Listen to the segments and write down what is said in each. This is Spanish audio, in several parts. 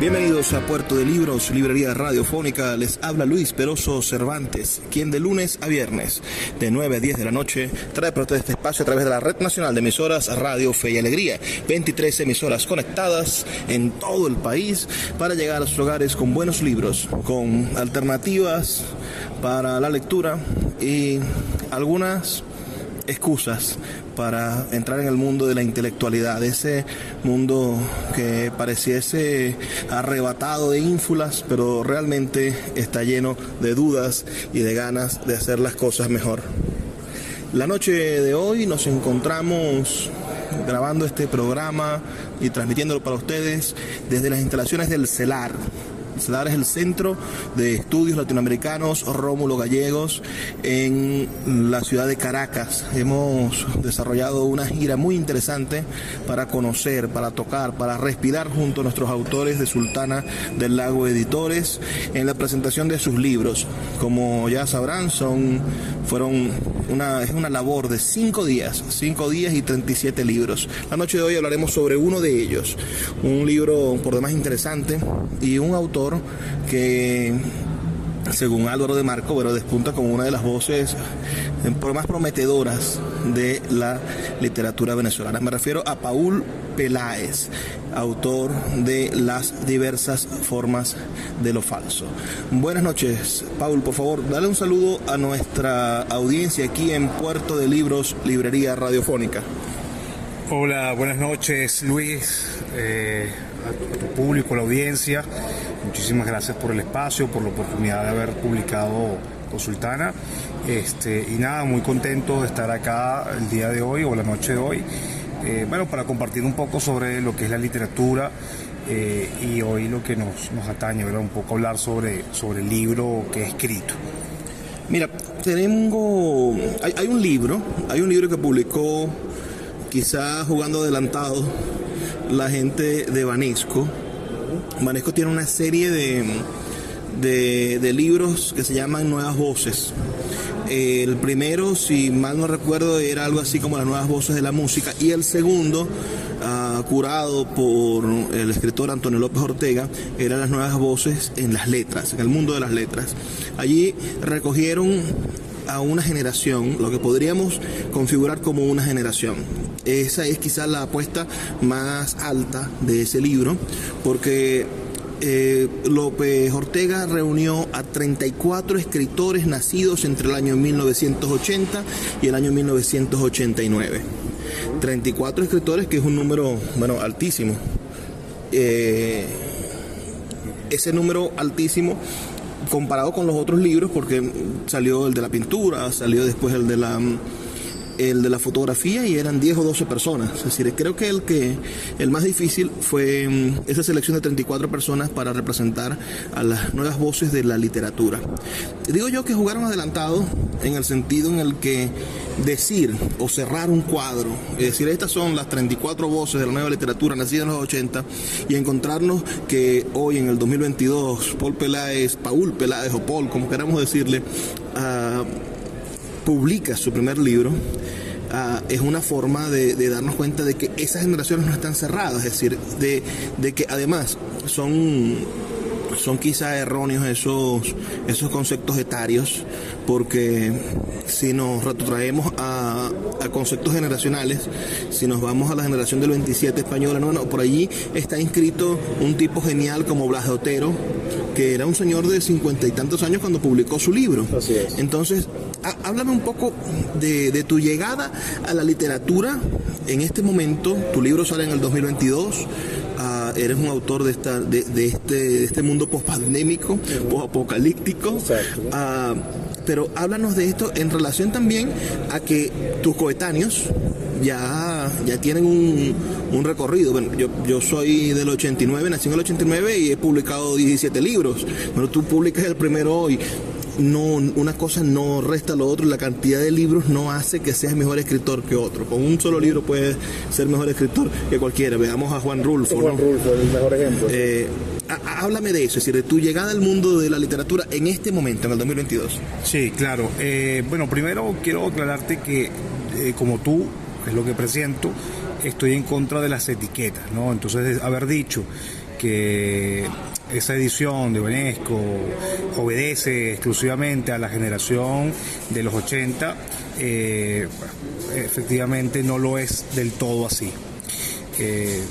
Bienvenidos a Puerto de Libros, Librería Radiofónica. Les habla Luis Peroso Cervantes, quien de lunes a viernes, de 9 a 10 de la noche, trae para ustedes este espacio a través de la Red Nacional de Emisoras Radio Fe y Alegría. 23 emisoras conectadas en todo el país para llegar a sus hogares con buenos libros, con alternativas para la lectura y algunas excusas para entrar en el mundo de la intelectualidad, ese mundo que pareciese arrebatado de ínfulas, pero realmente está lleno de dudas y de ganas de hacer las cosas mejor. La noche de hoy nos encontramos grabando este programa y transmitiéndolo para ustedes desde las instalaciones del CELAR, CELAR es el Centro de Estudios Latinoamericanos Rómulo Gallegos en la ciudad de Caracas. Hemos desarrollado una gira muy interesante para conocer, para tocar, para respirar junto a nuestros autores de Sultana del Lago Editores en la presentación de sus libros. Como ya sabrán, son, fueron una, es una labor de cinco días, cinco días y 37 libros. La noche de hoy hablaremos sobre uno de ellos, un libro por demás interesante y un autor que según Álvaro de Marco, bueno, despunta como una de las voces eh, más prometedoras de la literatura venezolana. Me refiero a Paul Peláez, autor de Las diversas formas de lo falso. Buenas noches, Paul, por favor, dale un saludo a nuestra audiencia aquí en Puerto de Libros, Librería Radiofónica. Hola, buenas noches, Luis, eh, a tu público, a la audiencia. Muchísimas gracias por el espacio, por la oportunidad de haber publicado Consultana. Este, y nada, muy contento de estar acá el día de hoy o la noche de hoy. Eh, bueno, para compartir un poco sobre lo que es la literatura eh, y hoy lo que nos, nos atañe, ¿verdad? un poco hablar sobre, sobre el libro que he escrito. Mira, tengo, hay, hay un libro, hay un libro que publicó quizás jugando adelantado la gente de Banesco, Manesco tiene una serie de, de, libros que se llaman Nuevas Voces. El primero, si mal no recuerdo, era algo así como las nuevas voces de la música. Y el segundo, ah, curado por el escritor Antonio López Ortega, eran las nuevas voces en las letras, en el mundo de las letras. Allí recogieron a una generación, lo que podríamos configurar como una generación. Esa es quizás la apuesta más alta de ese libro, porque eh, López Ortega reunió a 34 escritores nacidos entre el año 1980 y el año 1989. 34 escritores, que es un número, bueno, altísimo. Eh, ese número altísimo comparado con los otros libros, porque salió el de la pintura, salió después el de la el de la fotografía y eran 10 o 12 personas. Es decir, creo que el que el más difícil fue mm, esa selección de 34 personas para representar a las nuevas voces de la literatura. Digo yo que jugaron adelantado en el sentido en el que decir o cerrar un cuadro, es decir, estas son las 34 voces de la nueva literatura nacidas en los 80 y encontrarnos que hoy en el 2022 Paul Peláez, Paul Peláez o Paul, como queramos decirle, uh, publica su primer libro, ah, es una forma de, darnos cuenta de que esas generaciones no están cerradas, es decir, de, que además son son quizás erróneos esos, esos conceptos etarios, porque si nos retrotraemos a, conceptos generacionales, si nos vamos a la generación del 27 española, no, no, por allí está inscrito un tipo genial como Blas de Otero, que era un señor de cincuenta y tantos años cuando publicó su libro. Entonces, háblame un poco de, tu llegada a la literatura en este momento. Tu libro sale en el 2022. Ah, eres un autor de, esta, de, este, este mundo post-pandémico, post-apocalíptico. Uh, pero háblanos de esto en relación también a que tus coetáneos ya, ya tienen un, un recorrido. Bueno, yo, yo soy del 89, nací en el 89 y he publicado 17 libros. Pero tú publicas el primero hoy no, una cosa no resta lo otro, la cantidad de libros no hace que seas mejor escritor que otro. Con un solo libro puedes ser mejor escritor que cualquiera. Veamos a Juan Rulfo. Juan Rulfo, el mejor ejemplo. Eh, háblame de eso, es decir, de tu llegada al mundo de la literatura en este momento, en el 2022. Sí, claro. Eh, bueno, primero quiero aclararte que eh, como tú, es lo que presento, estoy en contra de las etiquetas, ¿no? Entonces, haber dicho que esa edición de UNESCO obedece exclusivamente a la generación de los 80, eh, efectivamente no lo es del todo así. Eh,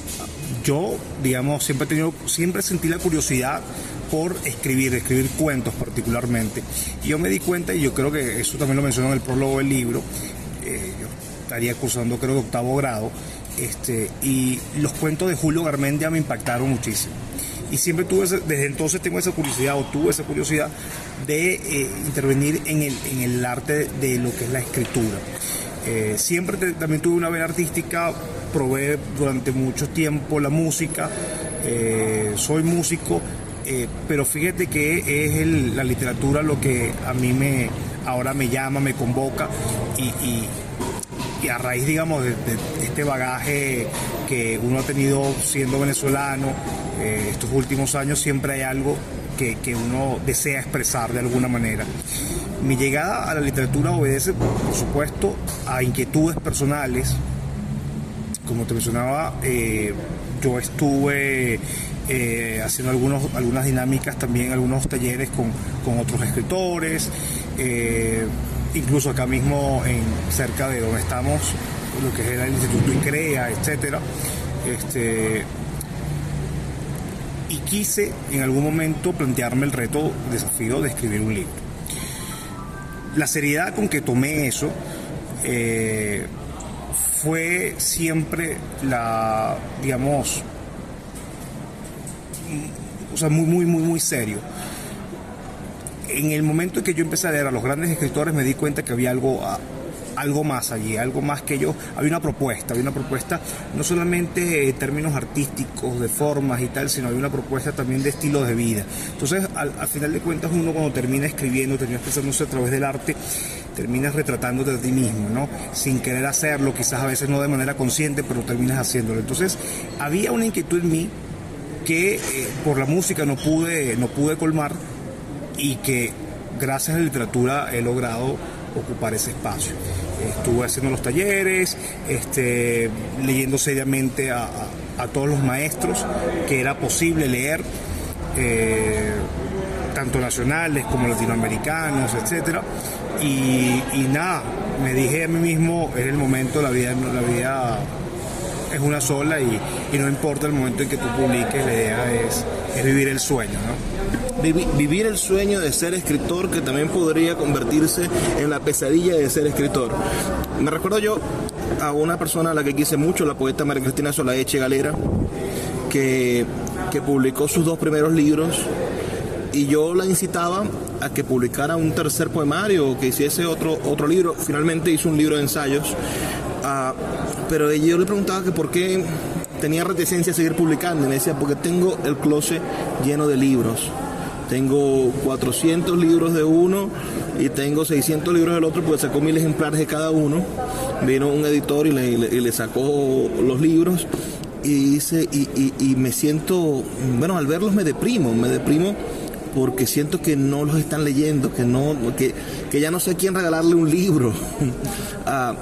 yo, digamos, siempre he tenido, siempre sentí la curiosidad por escribir, escribir cuentos particularmente. Y yo me di cuenta, y yo creo que eso también lo menciono en el prólogo del libro, eh, yo estaría cursando creo que octavo grado, este, y los cuentos de Julio Garmendia me impactaron muchísimo y siempre tuve, desde entonces tengo esa curiosidad o tuve esa curiosidad de eh, intervenir en el, en el arte de, lo que es la escritura. Eh, siempre también tuve una vena artística, probé durante mucho tiempo la música, eh, soy músico, pero fíjate que es la literatura lo que a mí me ahora me llama, me convoca y, a raíz, digamos, de, este bagaje que uno ha tenido siendo venezolano, eh, estos últimos años siempre hay algo que, uno desea expresar de alguna manera. Mi llegada a la literatura obedece, por supuesto, a inquietudes personales. Como te mencionaba, eh, yo estuve eh, haciendo algunos, algunas dinámicas también, algunos talleres con, otros escritores, incluso acá mismo en, cerca de donde estamos, lo que es el Instituto ICREA, etcétera. Este, y quise en algún momento plantearme el reto, desafío de escribir un libro. La seriedad con que tomé eso eh, fue siempre la, digamos, o sea, muy, muy, muy, muy serio. En el momento en que yo empecé a leer a los grandes escritores me di cuenta que había algo algo más allí, algo más que yo. Había una propuesta, había una propuesta no solamente en términos artísticos, de formas y tal, sino había una propuesta también de estilo de vida. Entonces, al, final de cuentas, uno cuando termina escribiendo, termina expresándose a través del arte, terminas retratándote de ti mismo, ¿no? Sin querer hacerlo, quizás a veces no de manera consciente, pero terminas haciéndolo. Entonces, había una inquietud en mí que eh, por la música no pude, no pude colmar y que gracias a la literatura he logrado ocupar ese espacio. Estuve haciendo los talleres, este, leyendo seriamente a, todos los maestros que era posible leer, eh, tanto nacionales como latinoamericanos, etc. Y, nada, me dije a mí mismo, es el momento, la vida, la vida es una sola y, no importa el momento en que tú publiques, la idea es, es vivir el sueño, ¿no? Vivir el sueño de ser escritor que también podría convertirse en la pesadilla de ser escritor. Me recuerdo yo a una persona a la que quise mucho, la poeta María Cristina Solaeche Galera, que, que publicó sus dos primeros libros y yo la incitaba a que publicara un tercer poemario o que hiciese otro, otro libro. Finalmente hizo un libro de ensayos, uh, pero yo le preguntaba que por qué tenía reticencia a seguir publicando. Y me decía, porque tengo el closet lleno de libros. Tengo 400 libros de uno y tengo 600 libros del otro, pues sacó mil ejemplares de cada uno. Vino un editor y le, sacó los libros y dice, y, me siento, bueno, al verlos me deprimo, me deprimo porque siento que no los están leyendo, que no, que, ya no sé quién regalarle un libro. Ah,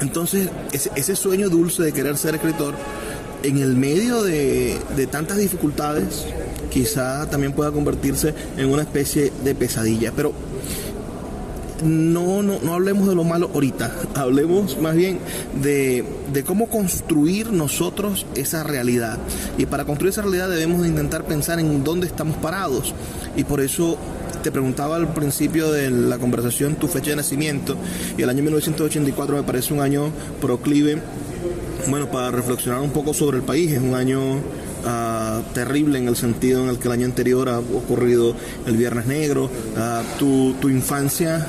entonces, ese, ese, sueño dulce de querer ser escritor en el medio de, de tantas dificultades, quizá también pueda convertirse en una especie de pesadilla. Pero no, no, no hablemos de lo malo ahorita, hablemos más bien de, de, cómo construir nosotros esa realidad. Y para construir esa realidad debemos de intentar pensar en dónde estamos parados. Y por eso te preguntaba al principio de la conversación tu fecha de nacimiento y el año 1984 me parece un año proclive, bueno, para reflexionar un poco sobre el país. Es un año Terrible en el sentido en el que el año anterior ha ocurrido el Viernes Negro. Uh, tu, tu, infancia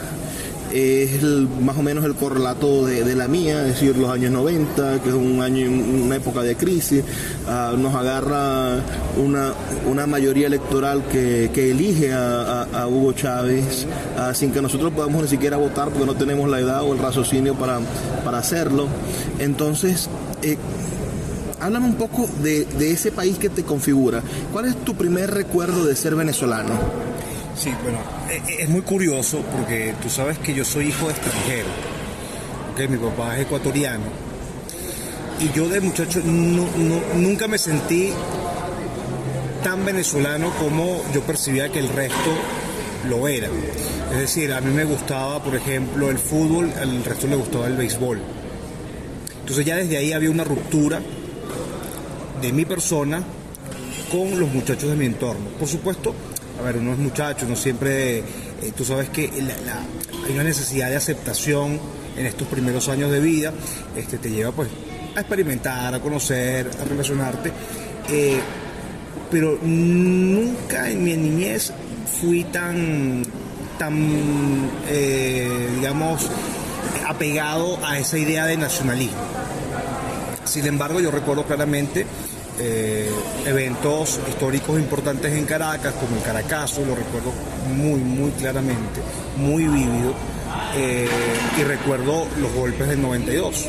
es el, más o menos el correlato de, la mía, es decir, los años 90, que es un año, una época de crisis, uh, nos agarra una, una mayoría electoral que, que elige a, Hugo Chávez uh, sin que nosotros podamos ni siquiera votar porque no tenemos la edad o el raciocinio para, para hacerlo. Entonces, eh, háblame un poco de, ese país que te configura. ¿Cuál es tu primer recuerdo de ser venezolano? Sí, bueno, es muy curioso porque tú sabes que yo soy hijo de extranjero, que mi papá es ecuatoriano y yo de muchacho nunca me sentí tan venezolano como yo percibía que el resto lo era. Es decir, a mí me gustaba, por ejemplo, el fútbol, al resto le gustaba el béisbol. Entonces ya desde ahí había una ruptura de mi persona con los muchachos de mi entorno. Por supuesto, a ver, uno es muchacho, uno siempre, eh, tú sabes que la, la, hay una necesidad de aceptación en estos primeros años de vida, este, te lleva pues a experimentar, a conocer, a relacionarte, eh, pero nunca en mi niñez fui tan, tan eh, digamos, apegado a esa idea de nacionalismo. Sin embargo, yo recuerdo claramente eh, eventos históricos importantes en Caracas, como el Caracazo, lo recuerdo muy, muy claramente, muy vívido, eh, y recuerdo los golpes del 92.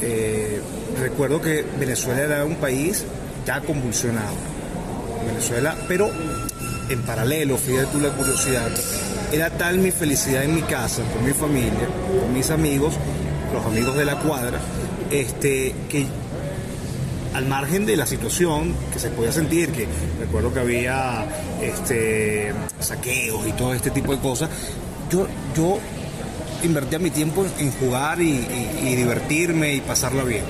Eh, recuerdo que Venezuela era un país ya convulsionado. Venezuela, pero en paralelo, fíjate tú la curiosidad, era tal mi felicidad en mi casa, con mi familia, con mis amigos, los amigos de la cuadra, este, que al margen de la situación que se podía sentir, que recuerdo que había este, saqueos y todo este tipo de cosas, yo, yo invertía mi tiempo en jugar y, y, y divertirme y pasarlo bien.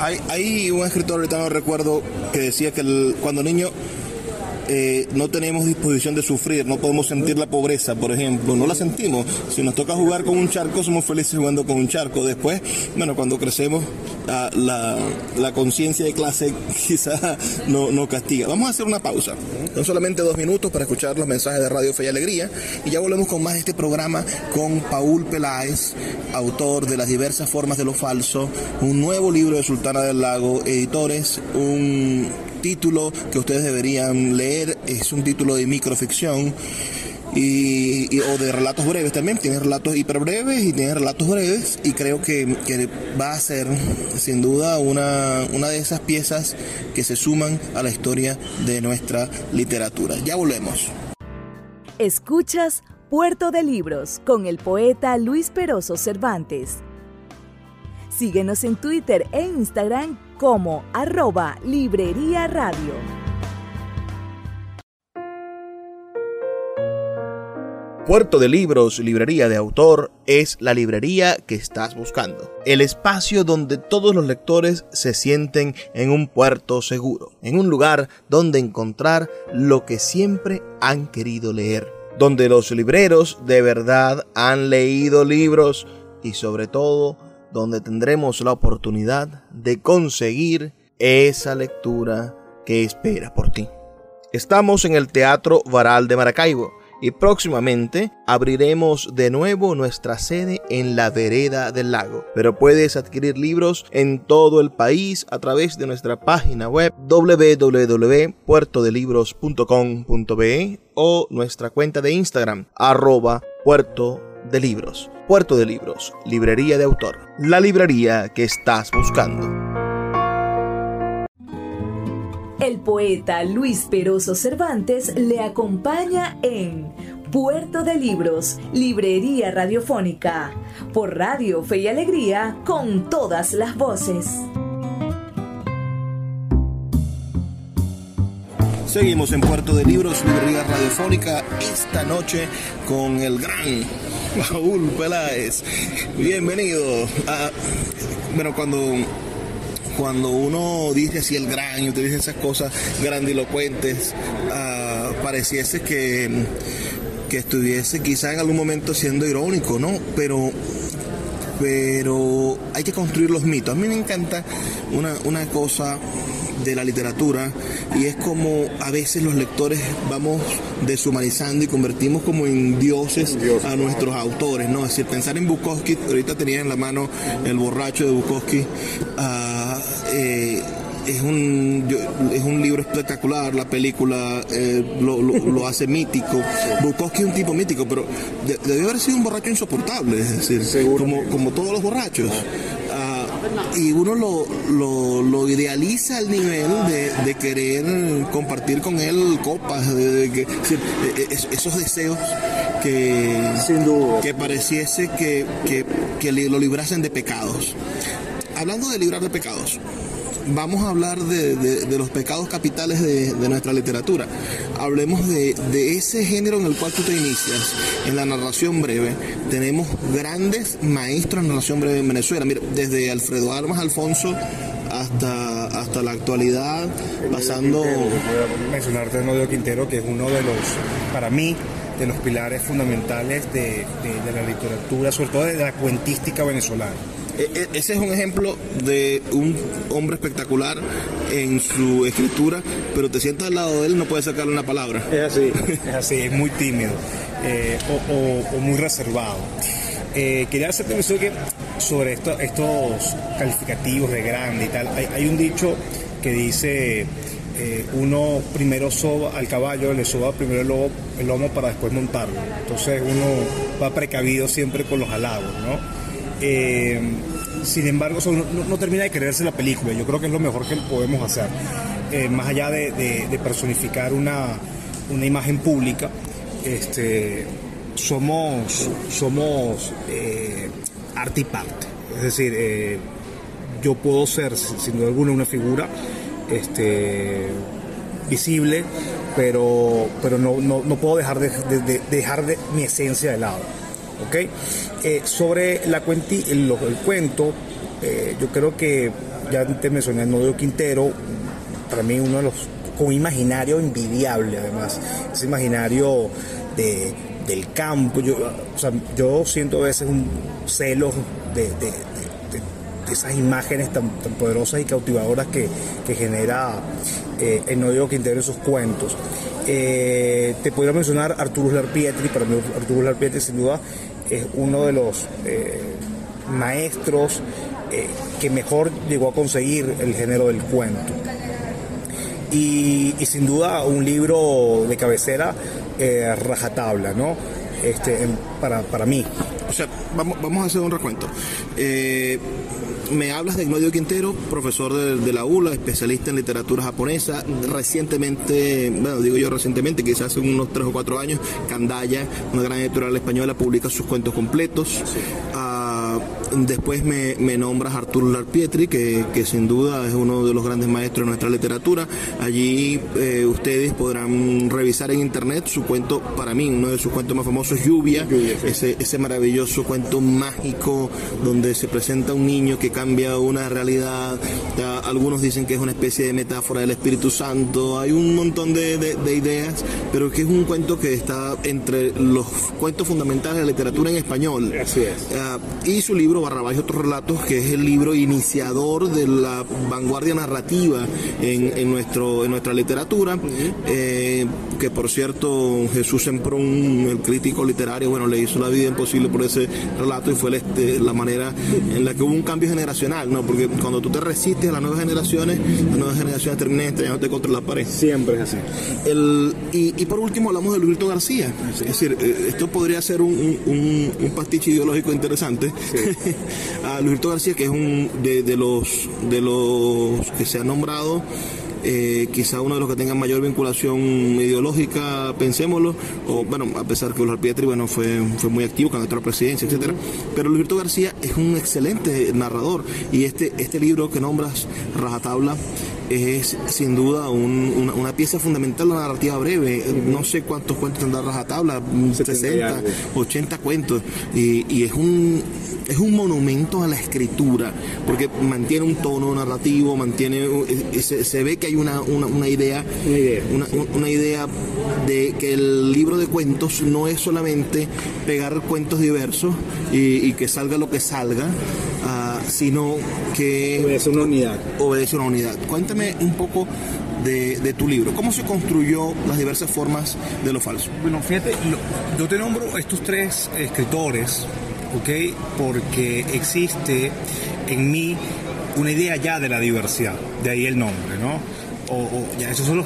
Hay, hay, un escritor, ahorita no recuerdo, que decía que cuando niño eh, no tenemos disposición de sufrir, no podemos sentir la pobreza, por ejemplo, no la sentimos. Si nos toca jugar con un charco, somos felices jugando con un charco. Después, bueno, cuando crecemos, la, la, la conciencia de clase quizá no, no, castiga. Vamos a hacer una pausa, son solamente dos minutos para escuchar los mensajes de Radio Fe y Alegría y ya volvemos con más de este programa con Paul Peláez, autor de Las diversas formas de lo falso, un nuevo libro de Sultana del Lago, editores, un título que ustedes deberían leer, es un título de microficción. Y, y, o de relatos breves también, tiene relatos hiper breves y tiene relatos breves y creo que, que va a ser sin duda una, una de esas piezas que se suman a la historia de nuestra literatura. Ya volvemos. Escuchas Puerto de Libros con el poeta Luis Peroso Cervantes. Síguenos en Twitter e Instagram como arroba Librería Radio. Puerto de Libros, librería de autor, es la librería que estás buscando. El espacio donde todos los lectores se sienten en un puerto seguro, en un lugar donde encontrar lo que siempre han querido leer, donde los libreros de verdad han leído libros y sobre todo donde tendremos la oportunidad de conseguir esa lectura que espera por ti. Estamos en el Teatro Varal de Maracaibo y próximamente abriremos de nuevo nuestra sede en la vereda del lago. Pero puedes adquirir libros en todo el país a través de nuestra página web www.puertodelibros.com.be o nuestra cuenta de Instagram arroba puerto de libros, puerto de libros, librería de autor, la librería que estás buscando. El poeta Luis Peroso Cervantes le acompaña en Puerto de Libros, Librería Radiofónica, por Radio Fe y Alegría, con todas las voces. Seguimos en Puerto de Libros, Librería Radiofónica, esta noche con el gran Raúl Peláez. Bienvenido. Bueno, cuando cuando uno dice así el gran y utiliza esas cosas grandilocuentes, uh, pareciese que, que estuviese quizá en algún momento siendo irónico, ¿no? Pero pero hay que construir los mitos. A mí me encanta una, una cosa de la literatura y es como a veces los lectores vamos deshumanizando y convertimos como en dioses a nuestros autores, ¿no? Es decir, pensar en Bukowski, ahorita tenía en la mano el borracho de Bukowski, uh, eh, es un, es un libro espectacular, la película eh, lo, lo, lo, hace mítico. Bukowski es un tipo mítico, pero de, debió haber sido un borracho insoportable, es decir, como, como todos los borrachos. Uh, y uno lo, lo, lo, idealiza al nivel de, de, querer compartir con él copas, de, de que, esos deseos que, Sin duda. que pareciese que, que, que lo librasen de pecados. Hablando de librar de pecados, vamos a hablar de, de, los pecados capitales de, de, nuestra literatura. Hablemos de, ese género en el cual tú te inicias, en la narración breve. Tenemos grandes maestros en narración breve en Venezuela. Mira, desde Alfredo Armas Alfonso hasta, hasta la actualidad, pasando... A mencionarte a Nodio Quintero, que es uno de los, para mí, de los pilares fundamentales de, de la literatura, sobre todo de la cuentística venezolana. Ese es un ejemplo de un hombre espectacular en su escritura, pero te sientas al lado de él y no puedes sacarle una palabra. Es así, es así, es muy tímido eh, o, o, o, muy reservado. Eh, quería hacerte mención que sobre esto, estos calificativos de grande y tal, hay, hay un dicho que dice eh, uno primero soba al caballo, le soba primero el lomo, el lomo para después montarlo. Entonces uno va precavido siempre con los halagos, ¿no? Eh, sin embargo, no, termina de creerse la película. Yo creo que es lo mejor que podemos hacer. Eh, más allá de, personificar una, una, imagen pública, este, somos, somos eh, arte y parte. Es decir, eh, yo puedo ser, sin duda alguna, una figura este, visible, pero, pero no, no, puedo dejar de, de, dejar de mi esencia de lado. Eh, sobre la cuenti, el, cuento, eh, yo creo que ya te mencioné el Nodo Quintero, para mí uno de los, con imaginario envidiable además, ese imaginario de, del campo, yo, yo siento a veces un celo de, de, esas imágenes tan, poderosas y cautivadoras que, que genera eh, el Nodo Quintero en sus cuentos. Eh, te podría mencionar Arturo Larpietri, para mí Arturo Larpietri sin duda es uno de los eh, maestros eh, que mejor llegó a conseguir el género del cuento. Y, sin duda un libro de cabecera, eh, rajatabla, ¿no? Este, para, para mí. O sea, vamos, vamos a hacer un recuento. Me hablas de Ignacio Quintero, profesor de, de, la ULA, especialista en literatura japonesa. Recientemente, bueno, digo yo recientemente, quizás hace unos tres o cuatro años, Candaya, una gran editorial española, publica sus cuentos completos. Sí. Uh, después me, me, nombras Arturo Larpietri, que, que, sin duda es uno de los grandes maestros de nuestra literatura. Allí eh, ustedes podrán revisar en internet su cuento, para mí, uno de sus cuentos más famosos, Lluvia, Lluvia sí. ese, ese maravilloso cuento mágico donde se presenta un niño que cambia una realidad. Ya, algunos dicen que es una especie de metáfora del Espíritu Santo. Hay un montón de, de, de, ideas, pero que es un cuento que está entre los cuentos fundamentales de la literatura en español. Así es. Uh, y su libro Barrabás y otros relatos, que es el libro iniciador de la vanguardia narrativa en, en nuestro, en nuestra literatura. Eh, que por cierto, Jesús Semprún, el crítico literario, bueno, le hizo la vida imposible por ese relato y fue este, la manera en la que hubo un cambio generacional, ¿no? Porque cuando tú te resistes a las nuevas generaciones, las nuevas generaciones terminan estrellándote contra la pared. Siempre es así. El, y, y, por último hablamos de Luisito García. Es decir, esto podría ser un, un, un pastiche ideológico interesante. Sí. a Luisito García, que es un de, los, de los que se ha nombrado eh, quizá uno de los que tengan mayor vinculación ideológica, pensémoslo, o bueno, a pesar que Luis Pietri bueno, fue, fue muy activo entró a la presidencia, etcétera. Pero Luisito García es un excelente narrador y este, este libro que nombras, Rajatabla, es sin duda una, pieza fundamental de la narrativa breve. No sé cuántos cuentos tendrá Rajatabla, 60, 80 cuentos. Y, es un es un monumento a la escritura, porque mantiene un tono narrativo, mantiene se, ve que hay una, una, idea, una idea, de que el libro de cuentos no es solamente pegar cuentos diversos y, que salga lo que salga, ah, sino que obedece una unidad. Obedece una unidad. Cuéntame un poco de, tu libro. ¿Cómo se construyó las diversas formas de lo falso? Bueno, fíjate, yo te nombro estos tres escritores, ¿ok? Porque existe en mí una idea ya de la diversidad, de ahí el nombre, ¿no? O, ya, esos son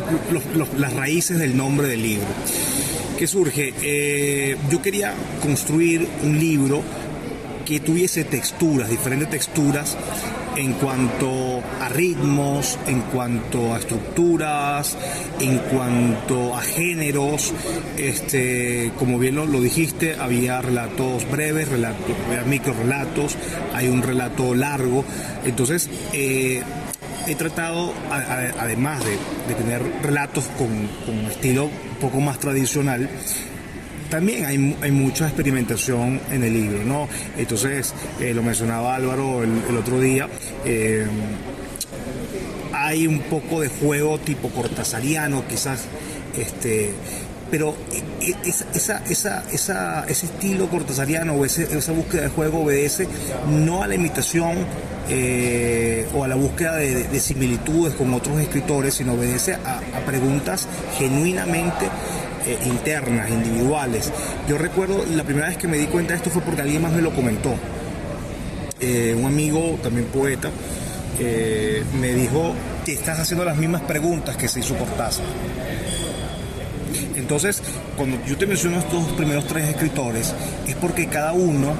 las raíces del nombre del libro. ¿Qué surge? Eh, yo quería construir un libro que tuviese texturas, diferentes texturas en cuanto a ritmos, en cuanto a estructuras, en cuanto a géneros. Este, como bien lo, dijiste, había relatos breves, relatos, micro relatos, hay un relato largo. Entonces, eh, he tratado, además de, tener relatos con, con estilo un poco más tradicional, también hay, hay, mucha experimentación en el libro, ¿no? Entonces, eh, lo mencionaba Álvaro el, otro día, eh, hay un poco de juego tipo cortasariano, quizás, este, pero e, e, esa, esa, esa, ese estilo cortasariano o esa búsqueda de juego obedece no a la imitación eh, o a la búsqueda de, similitudes con otros escritores, sino obedece a, preguntas genuinamente eh, internas, individuales. Yo recuerdo la primera vez que me di cuenta de esto fue porque alguien más me lo comentó. Eh, un amigo, también poeta, me dijo que estás haciendo las mismas preguntas que se hizo. Entonces, cuando yo te menciono estos primeros tres escritores, es porque cada uno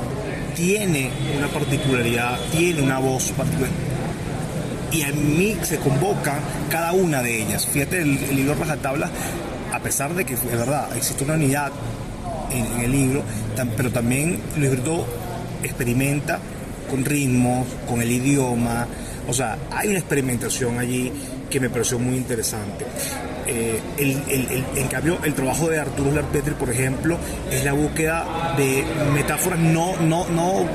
tiene una particularidad, tiene una voz particular. Y a mí se convoca cada una de ellas. Fíjate, el, el libro Rajatabla, a pesar de que es verdad, existe una unidad en, el libro, pero también el libro experimenta con ritmos, con el idioma. O sea, hay una experimentación allí que me pareció muy interesante. Eh, en cambio, el trabajo de Arturo Lerpetri, por ejemplo, es la búsqueda de metáforas no, no, no,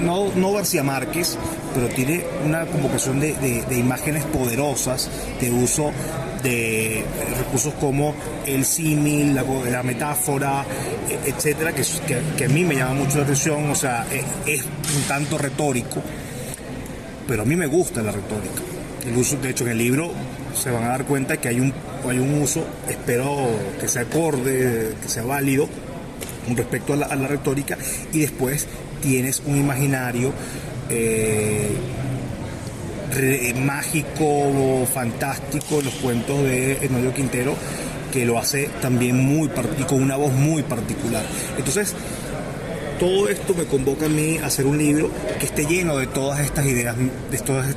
no, no García Márquez, pero tiene una convocación de, imágenes poderosas de uso recursos como el símil, la, metáfora, e, etcétera, que, a mí me llama mucho la atención, o sea, es, es un tanto retórico, pero a mí me gusta la retórica. El uso, de hecho, en el libro se van a dar cuenta que hay un hay un uso, espero que sea acorde, que sea válido con respecto a la, retórica, y después tienes un imaginario eh, mágico, fantástico, los cuentos de Enodio Quintero, que lo hace también muy y con una voz muy particular. Entonces, todo esto me convoca a mí a hacer un libro que esté lleno de todas estas ideas, de todas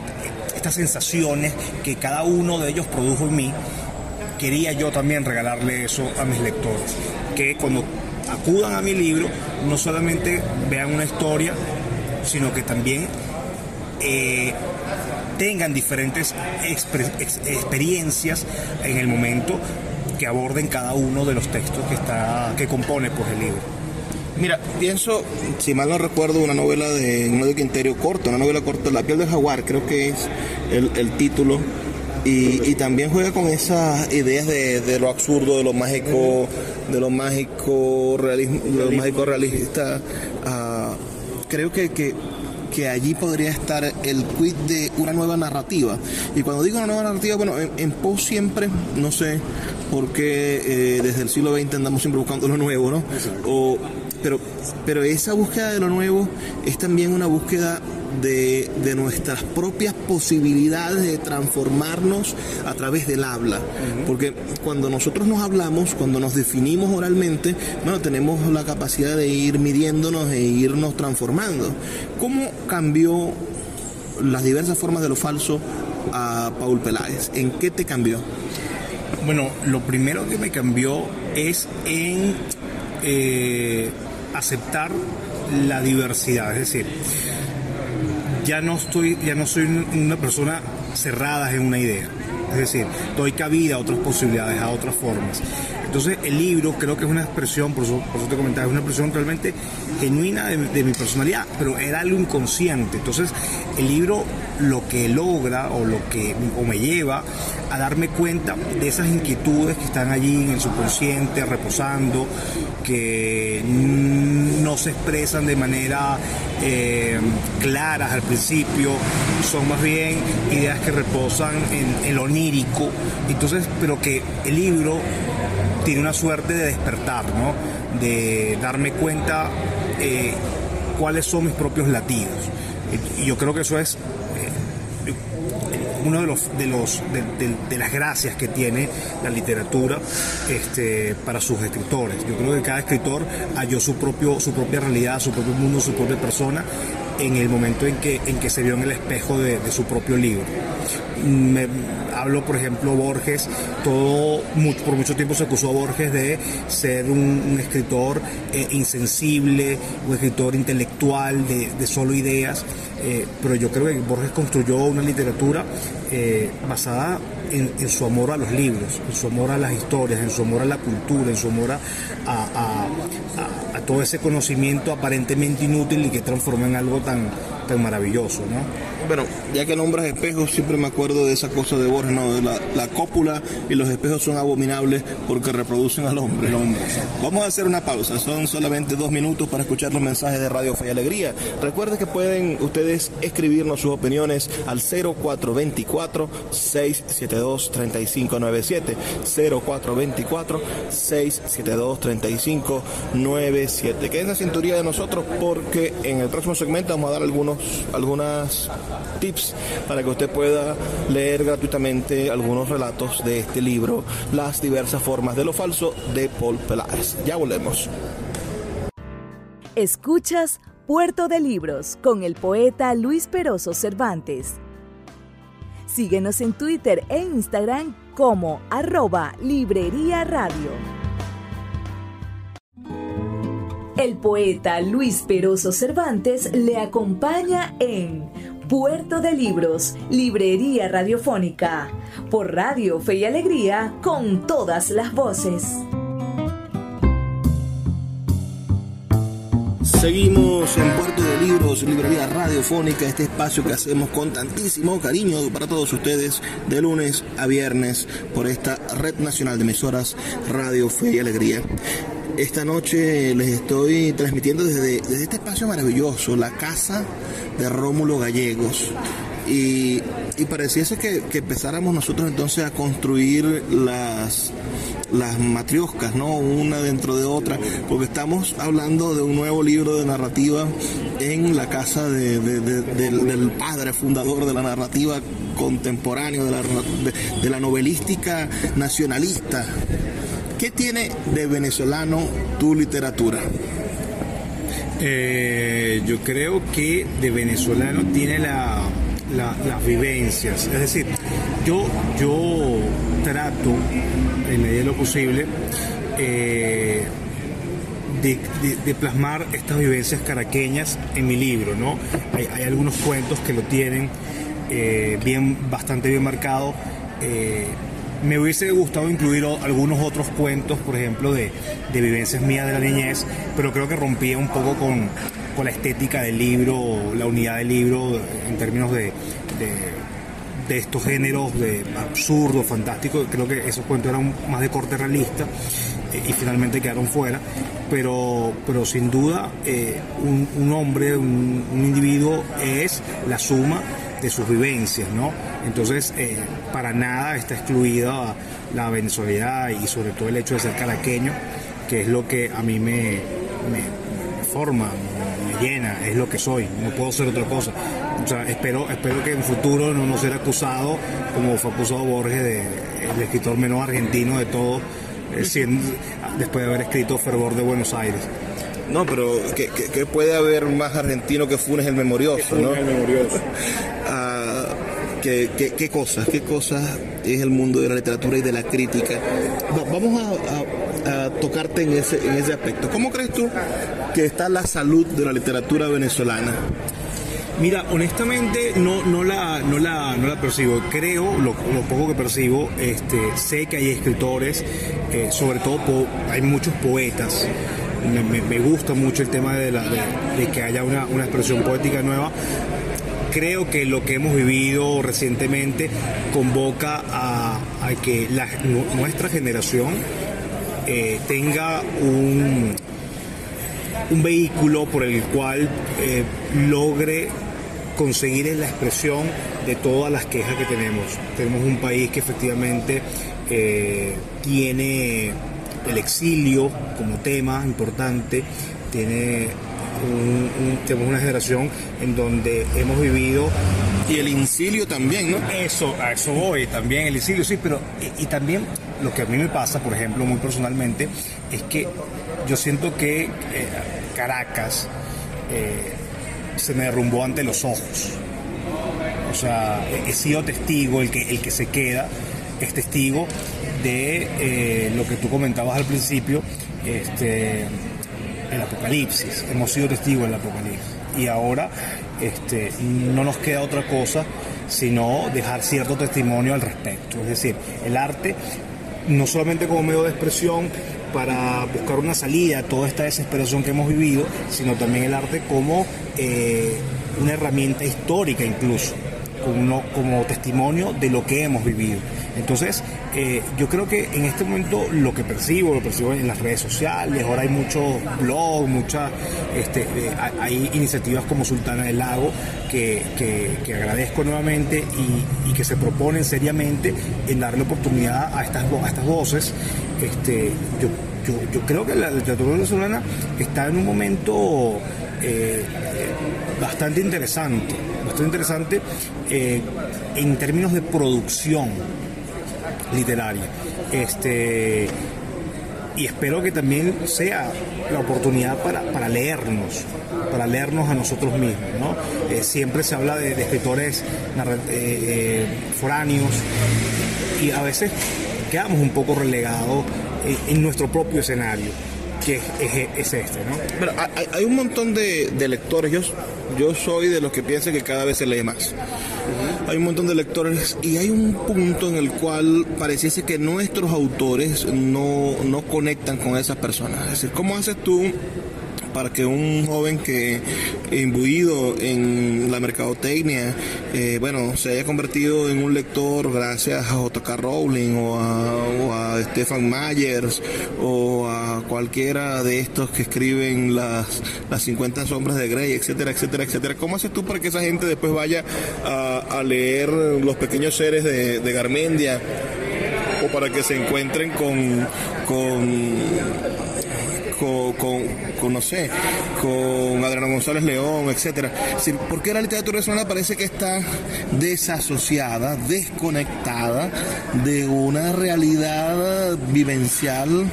estas sensaciones que cada uno de ellos produjo en mí quería yo también regalarle eso a mis lectores, que cuando acudan a mi libro no solamente vean una historia, sino que también eh, tengan diferentes experiencias en el momento que aborden cada uno de los textos que, está, que compone pues, el libro. Mira, pienso, si mal no recuerdo, una novela de Ignacio Quintero corta, una novela corta, La piel del jaguar, creo que es el, el título y, también juega con esas ideas de, lo absurdo, de lo mágico, de lo mágico, realismo, de lo mágico realista. Ah, creo que, que, allí podría estar el quid de una nueva narrativa. Y cuando digo una nueva narrativa, bueno, en, en Poe siempre, no sé por qué eh, desde el siglo XX andamos siempre buscando lo nuevo, ¿no? O, pero, pero esa búsqueda de lo nuevo es también una búsqueda de, nuestras propias posibilidades de transformarnos a través del habla. Porque cuando nosotros nos hablamos, cuando nos definimos oralmente, bueno, tenemos la capacidad de ir midiéndonos e irnos transformando. ¿Cómo cambió las diversas formas de lo falso a Paul Peláez? ¿En qué te cambió? Bueno, lo primero que me cambió es en eh, aceptar la diversidad, es decir, ya no estoy, ya no soy una persona cerradas en una idea. Es decir, doy cabida a otras posibilidades, a otras formas. Entonces el libro creo que es una expresión, por eso, por eso te comentaba, es una expresión realmente genuina de, mi personalidad, pero era algo inconsciente. Entonces el libro lo que logra o lo que o me lleva a darme cuenta de esas inquietudes que están allí en el subconsciente, reposando, que no se expresan de manera eh, claras al principio, son más bien ideas que reposan en, lo onírico, entonces, pero que el libro tiene una suerte de despertar, ¿no? de darme cuenta eh, cuáles son mis propios latidos. Y yo creo que eso es uno de los de los de, las gracias que tiene la literatura este, para sus escritores. Yo creo que cada escritor halló su propio su propia realidad, su propio mundo, su propia persona en el momento en que en que se vio en el espejo de, su propio libro. Hablo, por ejemplo, Borges, todo, por mucho tiempo se acusó a Borges de ser un, escritor eh, insensible, un escritor intelectual de, solo ideas, eh, pero yo creo que Borges construyó una literatura eh, basada en, su amor a los libros, en su amor a las historias, en su amor a la cultura, en su amor a, a todo ese conocimiento aparentemente inútil y que transforma en algo tan, tan maravilloso, ¿no? Bueno, ya que nombras espejos, siempre me acuerdo de esa cosa de Borges, ¿no? De la, cópula y los espejos son abominables porque reproducen al hombre. Vamos a hacer una pausa, son solamente dos minutos para escuchar los mensajes de Radio Fe y Alegría. Recuerden que pueden ustedes escribirnos sus opiniones al 0424-672-3597. 0424-672-3597. Quédense en cinturía de nosotros porque en el próximo segmento vamos a dar algunos algunas tips para que usted pueda leer gratuitamente algunos relatos de este libro, Las diversas formas de lo falso, de Paul Peláez. Ya volvemos. Escuchas Puerto de Libros con el poeta Luis Peroso Cervantes. Síguenos en Twitter e Instagram como arroba Librería Radio. El poeta Luis Peroso Cervantes le acompaña en Puerto de Libros, Librería Radiofónica, por Radio Fe y Alegría, con todas las voces. Seguimos en Puerto de Libros, Librería Radiofónica, este espacio que hacemos con tantísimo cariño para todos ustedes de lunes a viernes por esta red nacional de emisoras Radio Fe y Alegría. Esta noche les estoy transmitiendo desde, este espacio maravilloso, la casa de Rómulo Gallegos. Y, pareciese que, empezáramos nosotros entonces a construir las, las matrioscas, ¿no? Una dentro de otra, porque estamos hablando de un nuevo libro de narrativa en la casa del, padre fundador de la narrativa contemporánea, de la, de la novelística nacionalista ¿Qué tiene de venezolano tu literatura? Eh, yo creo que de venezolano tiene las vivencias. Es decir, yo, yo trato, en medida de lo posible, eh, de, plasmar estas vivencias caraqueñas en mi libro, ¿no? Hay, algunos cuentos que lo tienen eh, bien, bastante bien marcado. Me hubiese gustado incluir algunos otros cuentos, por ejemplo, de, vivencias mías de la niñez, pero creo que rompía un poco con, la estética del libro, la unidad del libro en términos de, de, estos géneros de absurdo, fantástico. Creo que esos cuentos eran más de corte realista eh, y finalmente quedaron fuera. Pero, pero sin duda, eh, un, hombre, un, un individuo es la suma de sus vivencias, ¿no? Entonces, eh, para nada está excluida la venezuelanidad y sobre todo el hecho de ser caraqueño, que es lo que a mí me, forma, me llena, es lo que soy, no puedo ser otra cosa. O sea, espero, espero que en futuro no nos sea acusado, como fue acusado Borges, de, el escritor menos argentino de todo, eh, después de haber escrito Fervor de Buenos Aires. No, pero que, puede haber más argentino que Funes el Memorioso, ¿no? El Memorioso. ah, ¿qué, cosas, qué cosas es el mundo de la literatura y de la crítica? vamos a, tocarte en ese, en ese aspecto. ¿Cómo crees tú que está la salud de la literatura venezolana? Mira, honestamente no, no, la, no, la, no la percibo. Creo, lo, poco que percibo, este, sé que hay escritores, eh, sobre todo hay muchos poetas. Me, gusta mucho el tema de, la, de, que haya una, una expresión poética nueva, creo que lo que hemos vivido recientemente convoca a, que nuestra generación eh, tenga un, un vehículo por el cual eh, logre conseguir la expresión de todas las quejas que tenemos. Tenemos un país que efectivamente eh, tiene el exilio como tema importante, tiene tenemos una generación en donde hemos vivido y el incilio también, ¿no? Eso, a eso voy, también el incilio, sí, pero y, también lo que a mí me pasa, por ejemplo, muy personalmente, es que yo siento que eh, Caracas eh, se me derrumbó ante los ojos. O sea, he sido testigo, el que, el que se queda es testigo de eh, lo que tú comentabas al principio, este, el apocalipsis. Hemos sido testigos del apocalipsis. Y ahora este, no nos queda otra cosa sino dejar cierto testimonio al respecto. Es decir, el arte, no solamente como medio de expresión para buscar una salida a toda esta desesperación que hemos vivido, sino también el arte como eh, una herramienta histórica incluso, como, testimonio de lo que hemos vivido. Entonces, eh, yo creo que en este momento lo que percibo, lo percibo en las redes sociales, ahora hay muchos blogs, muchas, este, eh, hay iniciativas como Sultana del Lago que, agradezco nuevamente y, que se proponen seriamente en darle oportunidad a estas, a estas voces. Este, yo, yo, creo que la literatura venezolana está en un momento eh, bastante interesante, bastante interesante en términos de producción literaria. Este, y espero que también sea la oportunidad para, leernos, para leernos a nosotros mismos. ¿no? Eh, siempre se habla de, escritores eh, eh, foráneos y a veces quedamos un poco relegados en, nuestro propio escenario que es, este, ¿no? hay, un montón de, de lectores. Yo, yo soy de los que piensan que cada vez se lee más. Hay un montón de lectores y hay un punto en el cual pareciese que nuestros autores no, no conectan con esas personas. Es decir, ¿cómo haces tú para que un joven que imbuido en la mercadotecnia, eh, bueno, se haya convertido en un lector gracias a J.K. Rowling o a, Stefan Myers o a cualquiera de estos que escriben las, las 50 sombras de Grey, etcétera, etcétera, etcétera. ¿Cómo haces tú para que esa gente después vaya a, leer los pequeños seres de, de Garmendia? o para que se encuentren con, con con, con, no sé, con Adriano González León, etcétera. ¿Por qué la literatura venezolana parece que está desasociada, desconectada de una realidad vivencial?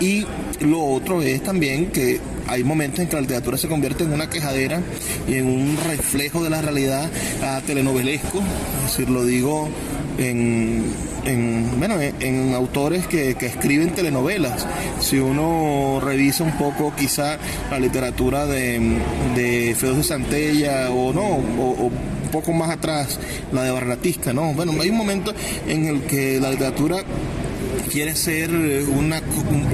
Y lo otro es también que hay momentos en que la literatura se convierte en una quejadera y en un reflejo de la realidad a telenovelesco, es decir, lo digo en, bueno, en, autores que, escriben telenovelas. Si uno revisa un poco quizá la literatura de, de de Santella o no, o, un poco más atrás, la de Barratisca, ¿no? Bueno, hay un momento en el que la literatura quiere ser una,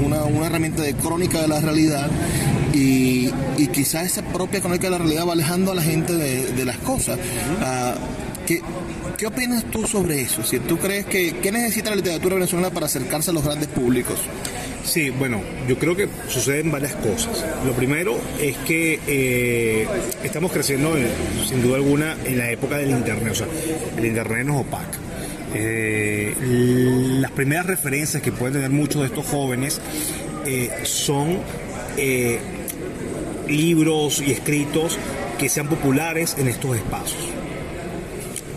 una, herramienta de crónica de la realidad y, y quizás esa propia crónica de la realidad va alejando a la gente de, las cosas. Ah, ¿Qué opinas tú sobre eso? Si tú crees que ¿qué necesita la literatura venezolana para acercarse a los grandes públicos? Sí, bueno, yo creo que suceden varias cosas. Lo primero es que eh, estamos creciendo, sin duda alguna, en la época del Internet. O sea, el Internet nos opaca. Eh, las primeras referencias que pueden tener muchos de estos jóvenes eh, son libros y escritos que sean populares en estos espacios.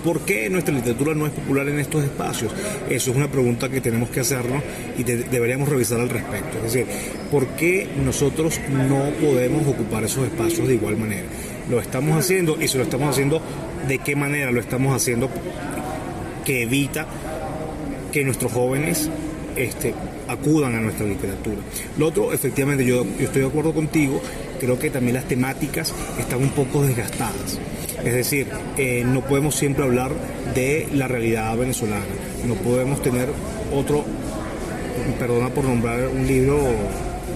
¿Por qué nuestra literatura no es popular en estos espacios? Eso es una pregunta que tenemos que hacernos y deberíamos revisar al respecto. Es decir, ¿por qué nosotros no podemos ocupar esos espacios de igual manera? Lo estamos haciendo y si lo estamos haciendo, ¿de qué manera lo estamos haciendo que evita que nuestros jóvenes este, acudan a nuestra literatura. Lo otro, efectivamente, yo, estoy de acuerdo contigo creo que también las temáticas están un poco desgastadas. Es decir, eh, no podemos siempre hablar de la realidad venezolana, no podemos tener otro, perdona por nombrar un libro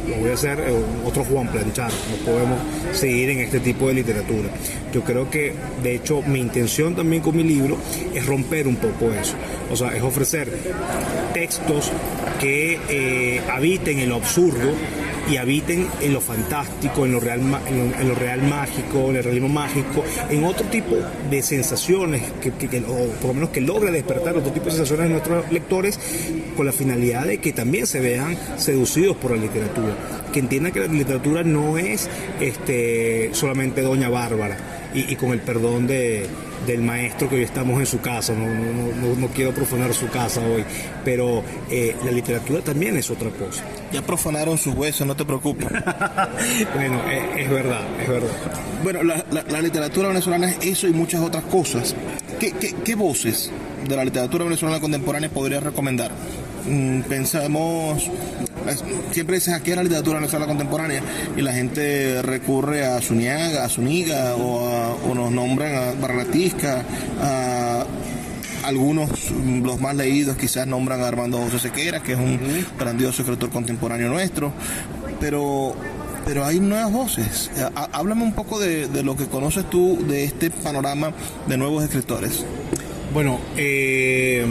lo voy a hacer eh, otro Juan Planchar, no podemos seguir en este tipo de literatura. Yo creo que, de hecho, mi intención también con mi libro es romper un poco eso, o sea, es ofrecer textos que eh, habiten en lo absurdo, y habiten en lo fantástico, en lo real, en lo, real mágico, en el realismo mágico, en otro tipo de sensaciones, que, o por lo menos que logre despertar otro tipo de sensaciones en nuestros lectores con la finalidad de que también se vean seducidos por la literatura, que entiendan que la literatura no es este, solamente Doña Bárbara y con el perdón de, del maestro que hoy estamos en su casa, no, quiero profanar su casa hoy, pero eh, la literatura también es otra cosa. Ya profanaron sus huesos, no te preocupes. bueno, eh, es, verdad, es verdad. Bueno, la, literatura venezolana es eso y muchas otras cosas. ¿Qué, qué voces de la literatura venezolana contemporánea podrías recomendar? Mm, pensamos, siempre dices aquí la literatura venezolana contemporánea y la gente recurre a Zuniaga, a Zuniga o, nos nombran a Barratisca, a algunos, los más leídos quizás nombran a Armando José Sequera, que es un grandioso escritor contemporáneo nuestro, pero pero hay nuevas voces. Háblame un poco de, lo que conoces tú de este panorama de nuevos escritores. Bueno, eh,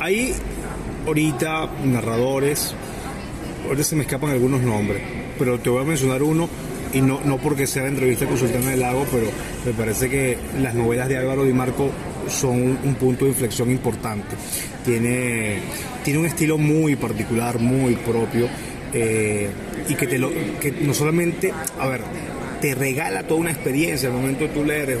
hay ahorita narradores, ahorita se me escapan algunos nombres, pero te voy a mencionar uno y no, no porque sea la entrevista con Sultana del Lago, pero me parece que las novelas de Álvaro Di Marco son un, punto de inflexión importante. Tiene, tiene un estilo muy particular, muy propio, eh, y que, te lo, que no solamente, a ver, te regala toda una experiencia al momento de tú leer.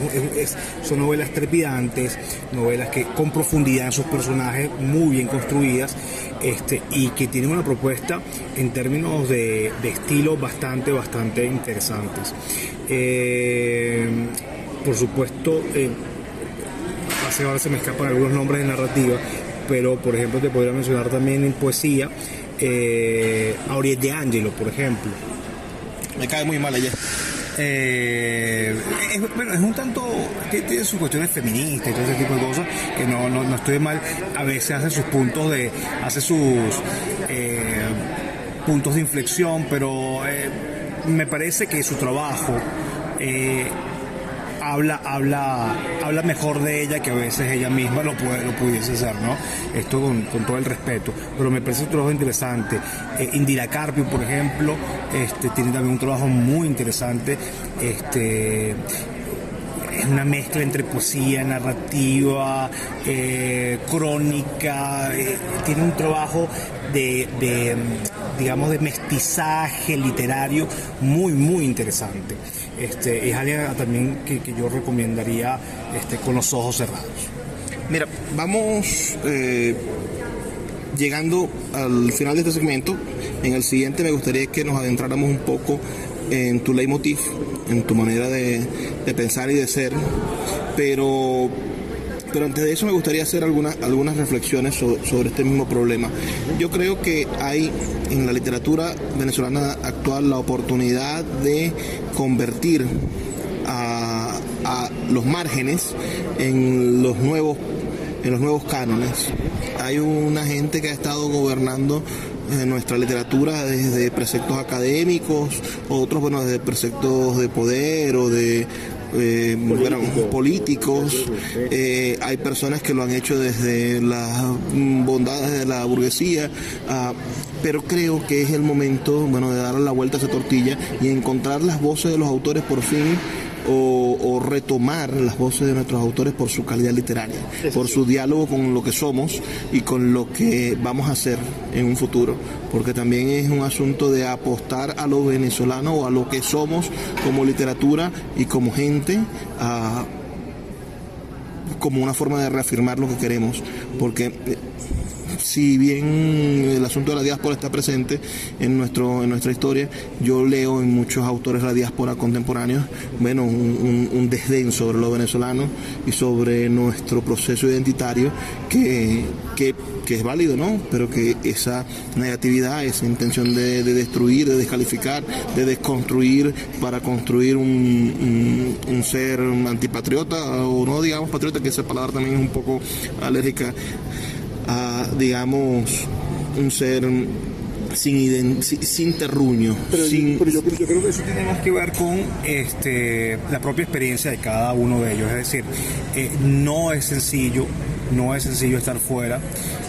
son novelas trepidantes, novelas que con profundidad en sus personajes, muy bien construidas, este, y que tienen una propuesta en términos de, estilo bastante, bastante interesantes. Eh, por supuesto, eh, hace ahora se me escapan algunos nombres de narrativa, pero por ejemplo te podría mencionar también en poesía eh, de Angelo, por ejemplo. Me cae muy mal ella. Eh, es, bueno, es un tanto, tiene sus cuestiones feministas y todo ese tipo de cosas, que no, no, estoy mal, a veces hace sus puntos de, hace sus eh, puntos de inflexión, pero eh, me parece que su trabajo habla, habla, habla mejor de ella que a veces ella misma lo, puede, lo pudiese hacer, ¿no? Esto con, todo el respeto. Pero me parece un trabajo interesante. Eh, Indira Carpio, por ejemplo, este, tiene también un trabajo muy interesante. Este, es una mezcla entre poesía, narrativa, eh, crónica, eh, tiene un trabajo de, digamos, de mestizaje literario muy, muy interesante. Este, es alguien también que, yo recomendaría este, con los ojos cerrados. Mira, vamos eh, llegando al final de este segmento. En el siguiente me gustaría que nos adentráramos un poco en tu leitmotiv, en tu manera de, pensar y de ser, pero pero antes de eso me gustaría hacer algunas, algunas reflexiones sobre, este mismo problema. Yo creo que hay en la literatura venezolana actual la oportunidad de convertir a, los márgenes en los nuevos en los nuevos cánones. Hay una gente que ha estado gobernando en nuestra literatura desde preceptos académicos, otros, bueno, desde preceptos de poder o de eh, políticos. Eh, hay personas que lo han hecho desde las bondades de la burguesía. Ah, pero creo que es el momento bueno, de darle la vuelta a esa tortilla y encontrar las voces de los autores por fin o, retomar las voces de nuestros autores por su calidad literaria, por su diálogo con lo que somos y con lo que vamos a hacer en un futuro, porque también es un asunto de apostar a lo venezolano o a lo que somos como literatura y como gente. como una forma de reafirmar lo que queremos, porque eh, si bien el asunto de la diáspora está presente en, nuestro, en nuestra historia, yo leo en muchos autores de la diáspora contemporáneos, bueno, un, desdén sobre lo venezolano y sobre nuestro proceso identitario que, que, es válido, ¿no? Pero que esa negatividad, esa intención de, destruir, de descalificar, de desconstruir para construir un, un ser antipatriota o no digamos patriota, que esa palabra también es un poco alérgica a, digamos, un ser sin, sin terruño. Pero, yo, creo que eso tiene más que ver con este, la propia experiencia de cada uno de ellos. Es decir, eh, no es sencillo, no es sencillo estar fuera,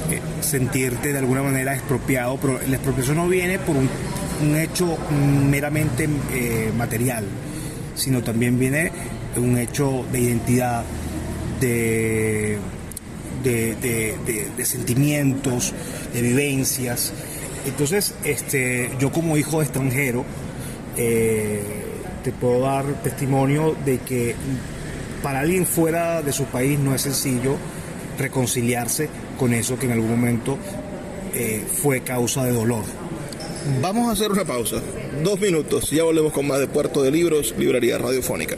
eh, sentirte de alguna manera expropiado, pero la expropiación no viene por un, hecho meramente eh, material, sino también viene un hecho de identidad, de sentimientos, de vivencias. Entonces, este, yo como hijo extranjero, eh, te puedo dar testimonio de que para alguien fuera de su país no es sencillo reconciliarse con eso que en algún momento eh, fue causa de dolor. Vamos a hacer una pausa, dos minutos, ya volvemos con más de Puerto de Libros, Librería Radiofónica.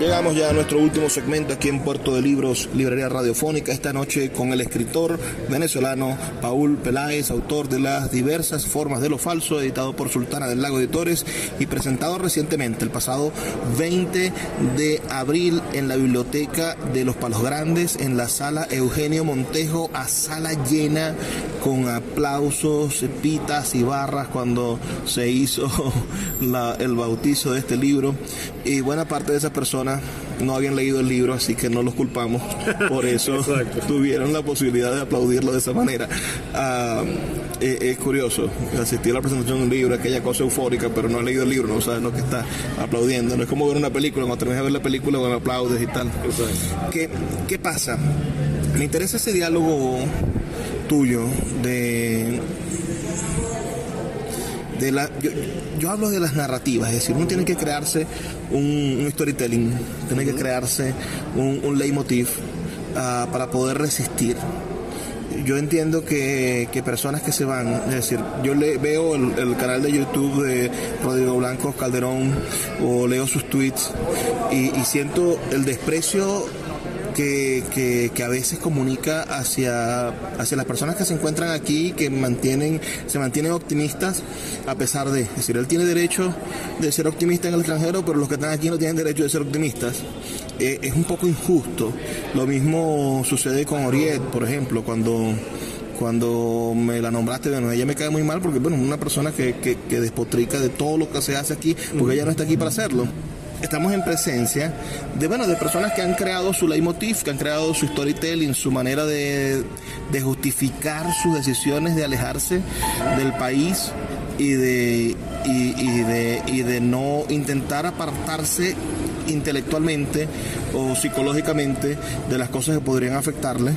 Llegamos ya a nuestro último segmento aquí en Puerto de Libros, Librería Radiofónica, esta noche con el escritor venezolano Paul Peláez, autor de las diversas formas de lo falso, editado por Sultana del Lago Editores y presentado recientemente, el pasado 20 de abril, en la Biblioteca de los Palos Grandes, en la sala Eugenio Montejo, a sala llena, con aplausos, pitas y barras cuando se hizo el bautizo de este libro. Y buena parte de esas personas no habían leído el libro, así que no los culpamos. Por eso tuvieron la posibilidad de aplaudirlo de esa manera. Ah, eh, es, curioso, asistir a la presentación de un libro, aquella cosa eufórica, pero no ha leído el libro, no sabes lo que está aplaudiendo. No es como ver una película, cuando terminas de ver la película, cuando aplaudes y tal. ¿Qué, ¿Qué pasa? Me interesa ese diálogo tuyo de yo, hablo de las narrativas, es decir, uno tiene que crearse un, storytelling, tiene que crearse un, leitmotiv ah, para poder resistir. Yo entiendo que, personas que se van, es decir, yo le, veo el, canal de YouTube de Rodrigo Blanco Calderón o leo sus tweets y siento el desprecio que, a veces comunica hacia, hacia las personas que se encuentran aquí, que mantienen, se mantienen optimistas a pesar de, es decir, él tiene derecho de ser optimista en el extranjero, pero los que están aquí no tienen derecho de ser optimistas. Eh, es un poco injusto. Lo mismo sucede con Oriet, por ejemplo, cuando cuando me la nombraste, bueno, ella me cae muy mal porque, bueno, es una persona que, que, que, despotrica de todo lo que se hace aquí, porque ella no está aquí para hacerlo estamos en presencia de, bueno, de personas que han creado su leitmotiv, que han creado su storytelling, su manera de, justificar sus decisiones de alejarse del país y de, y, de, y de no intentar apartarse intelectualmente o psicológicamente de las cosas que podrían afectarle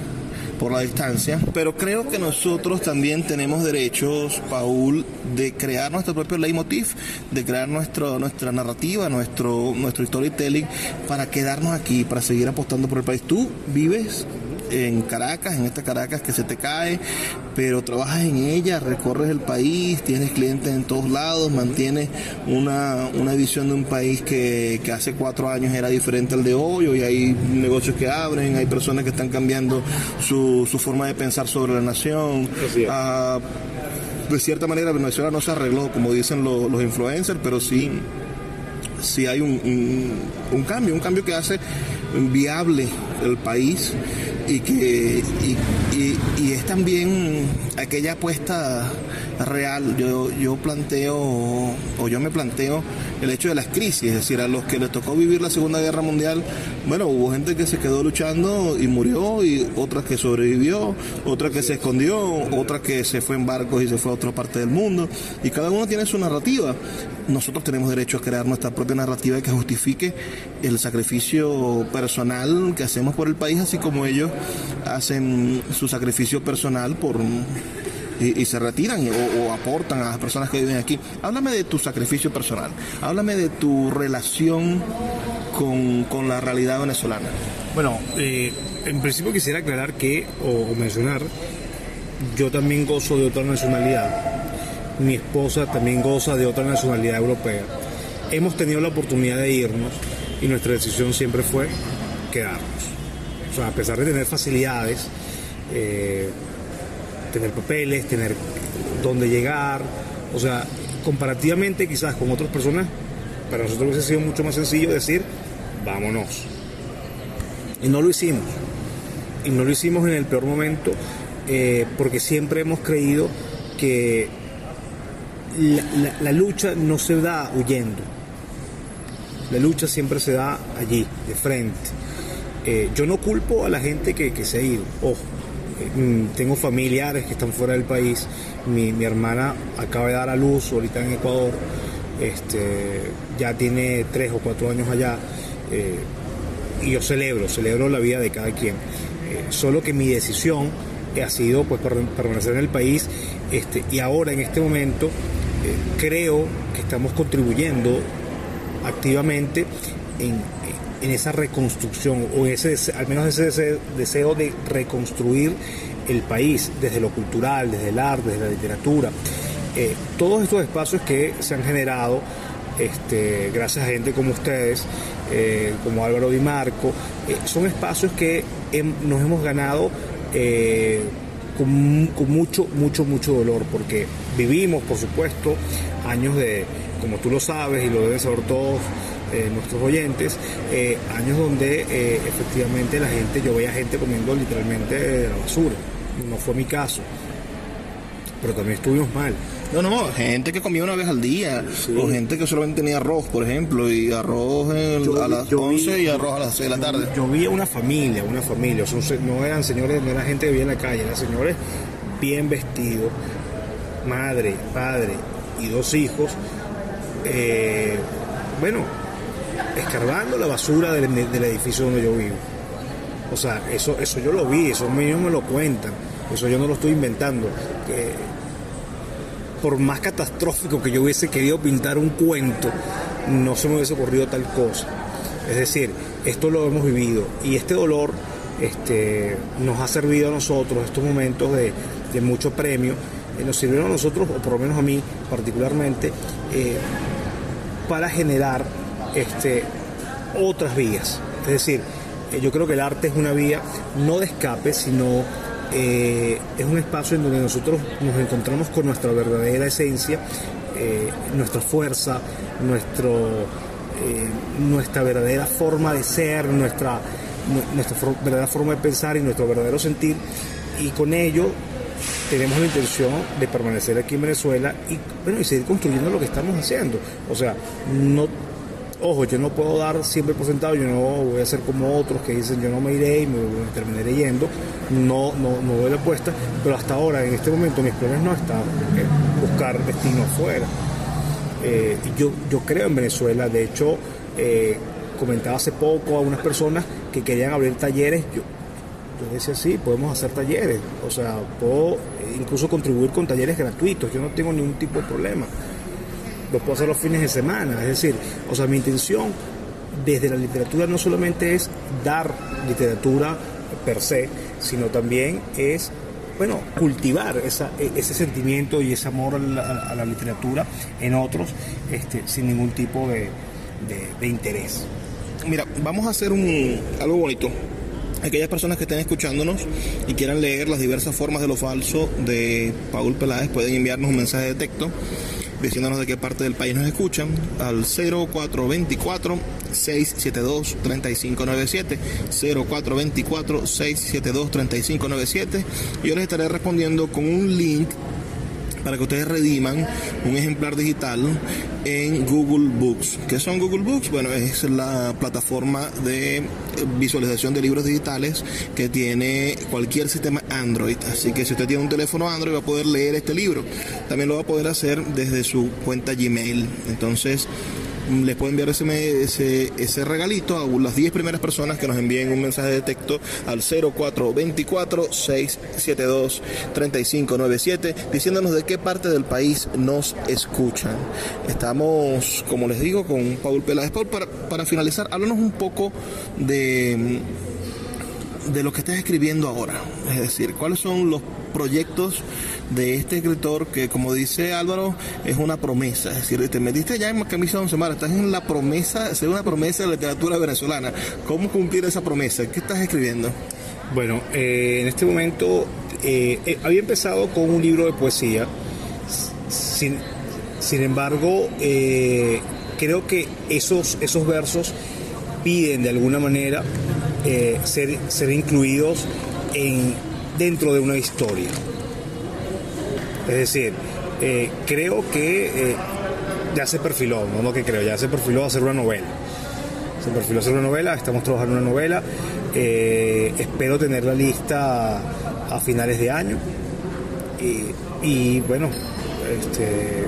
por la distancia, pero creo que nosotros también tenemos derechos, Paul, de crear nuestro propio leitmotiv, de crear nuestro, nuestra narrativa, nuestro, nuestro storytelling para quedarnos aquí, para seguir apostando por el país. Tú vives en Caracas, en esta Caracas que se te cae, pero trabajas en ella, recorres el país, tienes clientes en todos lados, mantienes una, una visión de un país que, que hace cuatro años era diferente al de hoy, hoy hay negocios que abren, hay personas que están cambiando su, su forma de pensar sobre la nación. Ah, de cierta manera Venezuela no se arregló, como dicen los, los influencers, pero sí, sí hay un, un, un cambio, un cambio que hace viable el país y que y, y, es también aquella apuesta real. Yo, yo planteo, o yo me planteo el hecho de las crisis, es decir, a los que les tocó vivir la Segunda Guerra Mundial, bueno, hubo gente que se quedó luchando y murió, y otra que sobrevivió, otra que se escondió, otra que se fue en barcos y se fue a otra parte del mundo, y cada uno tiene su narrativa. Nosotros tenemos derecho a crear nuestra propia narrativa que justifique el sacrificio personal que hacemos por el país, así como ellos hacen su sacrificio personal por y, se retiran o, o, aportan a las personas que viven aquí. Háblame de tu sacrificio personal, háblame de tu relación con, con la realidad venezolana. Bueno, eh, en principio quisiera aclarar que, o, o mencionar, yo también gozo de otra nacionalidad. Mi esposa también goza de otra nacionalidad europea. Hemos tenido la oportunidad de irnos y nuestra decisión siempre fue quedarnos. O sea, a pesar de tener facilidades, eh, tener papeles, tener dónde llegar. O sea, comparativamente quizás con otras personas, para nosotros hubiese sido mucho más sencillo decir, vámonos. Y no lo hicimos. Y no lo hicimos en el peor momento eh, porque siempre hemos creído que la, lucha no se da huyendo. La lucha siempre se da allí, de frente. Eh, yo no culpo a la gente que, se ha ido, ojo tengo familiares que están fuera del país. Mi, hermana acaba de dar a luz ahorita en Ecuador. Este, ya tiene tres o cuatro años allá. Eh, y yo celebro, celebro la vida de cada quien. Eh, solo que mi decisión ha sido pues permanecer en el país este, y ahora en este momento eh, creo que estamos contribuyendo activamente en, en esa reconstrucción o ese, al menos ese deseo de reconstruir el país desde lo cultural, desde el arte, desde la literatura. Eh, todos estos espacios que se han generado este, gracias a gente como ustedes, eh, como Álvaro Di Marco, eh, son espacios que nos hemos ganado con, con, mucho, mucho, mucho dolor, porque vivimos, por supuesto, años de, como tú lo sabes y lo deben saber todos, eh, nuestros oyentes, eh, años donde eh, efectivamente la gente, yo veía gente comiendo literalmente de la basura. No fue mi caso, pero también estuvimos mal. No, no, gente que comía una vez al día, sí. o gente que solamente tenía arroz, por ejemplo, y arroz yo, a las 11 vi, y arroz a las 6 de la tarde. Yo, vi una familia, una familia, son, no eran señores, no era gente que vivía en la calle, eran señores bien vestidos, madre, padre y dos hijos. Eh, bueno, escarbando la basura del, edificio donde yo vivo. O sea, eso, eso yo lo vi, eso ellos me lo cuentan, eso yo no lo estoy inventando. Que por más catastrófico que yo hubiese querido pintar un cuento, no se me hubiese ocurrido tal cosa. Es decir, esto lo hemos vivido y este dolor este, nos ha servido a nosotros, estos momentos de, de mucho premio, eh, nos sirvieron a nosotros, o por lo menos a mí particularmente, eh, para generar este, otras vías. Es decir, eh, yo creo que el arte es una vía no de escape, sino eh, es un espacio en donde nosotros nos encontramos con nuestra verdadera esencia, eh, nuestra fuerza, nuestro, nuestra verdadera forma de ser, nuestra, nuestra verdadera forma de pensar y nuestro verdadero sentir. Y con ello tenemos la intención de permanecer aquí en Venezuela y, bueno, y seguir construyendo lo que estamos haciendo. O sea, no ojo, yo no puedo dar siempre por sentado, yo no voy a ser como otros que dicen yo no me iré y me, me terminaré yendo, no, no, no doy la apuesta, pero hasta ahora, en este momento, mis planes no están buscar destino afuera. Eh, yo, yo creo en Venezuela, de hecho, eh, comentaba hace poco a unas personas que querían abrir talleres, yo decía sí, podemos hacer talleres, o sea, puedo incluso contribuir con talleres gratuitos, yo no tengo ningún tipo de problema lo puedo hacer los fines de semana. Es decir, o sea, mi intención desde la literatura no solamente es dar literatura per se, sino también es bueno, cultivar e, ese sentimiento y ese amor a la, literatura en otros este, sin ningún tipo de, interés. Mira, vamos a hacer un, algo bonito. Aquellas personas que estén escuchándonos y quieran leer las diversas formas de lo falso de Paul Peláez pueden enviarnos un mensaje de texto diciéndonos de qué parte del país nos escuchan al 0424 672 3597 0424 672 3597 yo les estaré respondiendo con un link para que ustedes rediman un ejemplar digital en Google Books. ¿Qué son Google Books? Bueno, es la plataforma de visualización de libros digitales que tiene cualquier sistema Android. Así que si usted tiene un teléfono Android va a poder leer este libro. También lo va a poder hacer desde su cuenta Gmail. Entonces, les puedo enviar ese, ese, ese regalito a las 10 primeras personas que nos envíen un mensaje de texto al 0424-672-3597 diciéndonos de qué parte del país nos escuchan. Estamos, como les digo, con Paul Peláez. Paul, para, para finalizar, háblanos un poco de de lo que estás escribiendo ahora. Es decir, cuáles son los proyectos de este escritor que, como dice Álvaro, es una promesa. Es decir, te metiste ya en camisa de once estás en la promesa, ser una promesa de la literatura venezolana. ¿Cómo cumplir esa promesa? ¿Qué estás escribiendo? Bueno, eh, en este momento eh, eh, había empezado con un libro de poesía. Sin, sin embargo, creo que esos, esos versos piden de alguna manera ser, ser incluidos en dentro de una historia. Es decir, eh, creo que eh, ya se perfiló, no lo que creo, ya se perfiló hacer una novela. Se perfiló hacer una novela, estamos trabajando en una novela. Eh, espero tener la lista a finales de año. Y, bueno, este,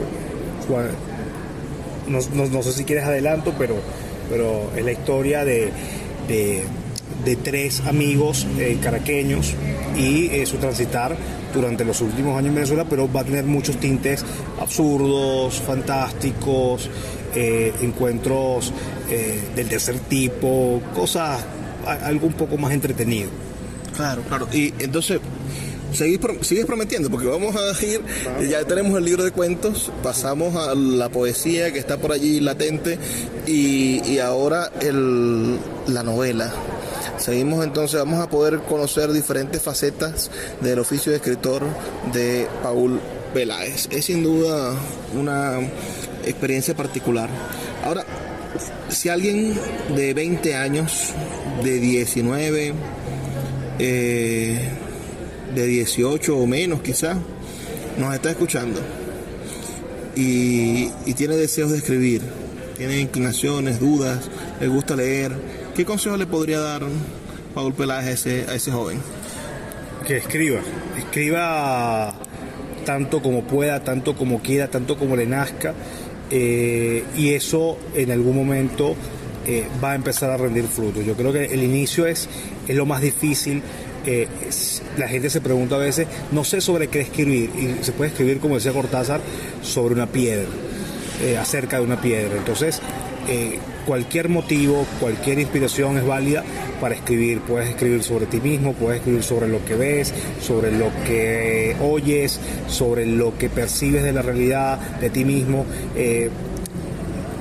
no, sé si quieres adelanto, pero, pero es la historia de, tres amigos caraqueños y eh, su transitar durante los últimos años en Venezuela, pero va a tener muchos tintes absurdos, fantásticos, eh, encuentros eh, del tercer tipo, cosas, algo un poco más entretenido. Claro, claro. Y entonces, sigues prometiendo, porque vamos a ir, ya tenemos el libro de cuentos, pasamos a la poesía que está por allí latente y, y ahora el, la novela. Seguimos entonces, vamos a poder conocer diferentes facetas del oficio de escritor de Paul Peláez. Es sin duda una experiencia particular. Ahora, si alguien de 20 años, de 19, eh, de 18 o menos quizás, nos está escuchando y, y tiene deseos de escribir, tiene inclinaciones, dudas, le gusta leer, ¿Qué consejo le podría dar Paul Peláez a ese, joven? Que escriba, escriba tanto como pueda, tanto como quiera, tanto como le nazca, eh, y eso en algún momento eh, va a empezar a rendir fruto. Yo creo que el inicio es, es lo más difícil. Eh, la gente se pregunta a veces, no sé sobre qué escribir, y se puede escribir, como decía Cortázar, sobre una piedra, acerca de una piedra. Entonces, cualquier motivo, cualquier inspiración es válida para escribir. Puedes escribir sobre ti mismo, puedes escribir sobre lo que ves, sobre lo que oyes, sobre lo que percibes de la realidad, de ti mismo. Eh,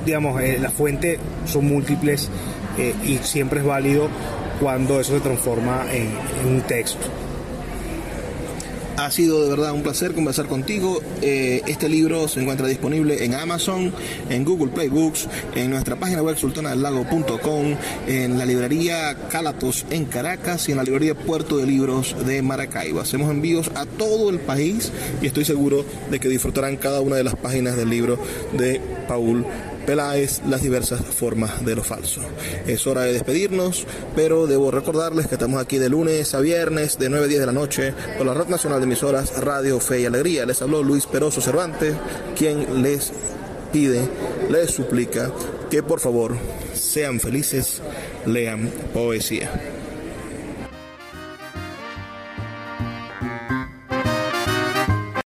digamos, eh, las fuentes son múltiples eh, y siempre es válido cuando eso se transforma en un texto. Ha sido de verdad un placer conversar contigo. Eh, este libro se encuentra disponible en Amazon, en Google Play Books, en nuestra página web sultanalago.com, en la librería Calatos en Caracas y en la librería Puerto de Libros de Maracaibo. Hacemos envíos a todo el país y estoy seguro de que disfrutarán cada una de las páginas del libro de Paul Peláez las diversas formas de lo falso. Es hora de despedirnos, pero debo recordarles que estamos aquí de lunes a viernes de 9 a 10 de la noche por la Red Nacional de Emisoras Radio Fe y Alegría. Les habló Luis Peroso Cervantes, quien les pide, les suplica que por favor sean felices, lean poesía.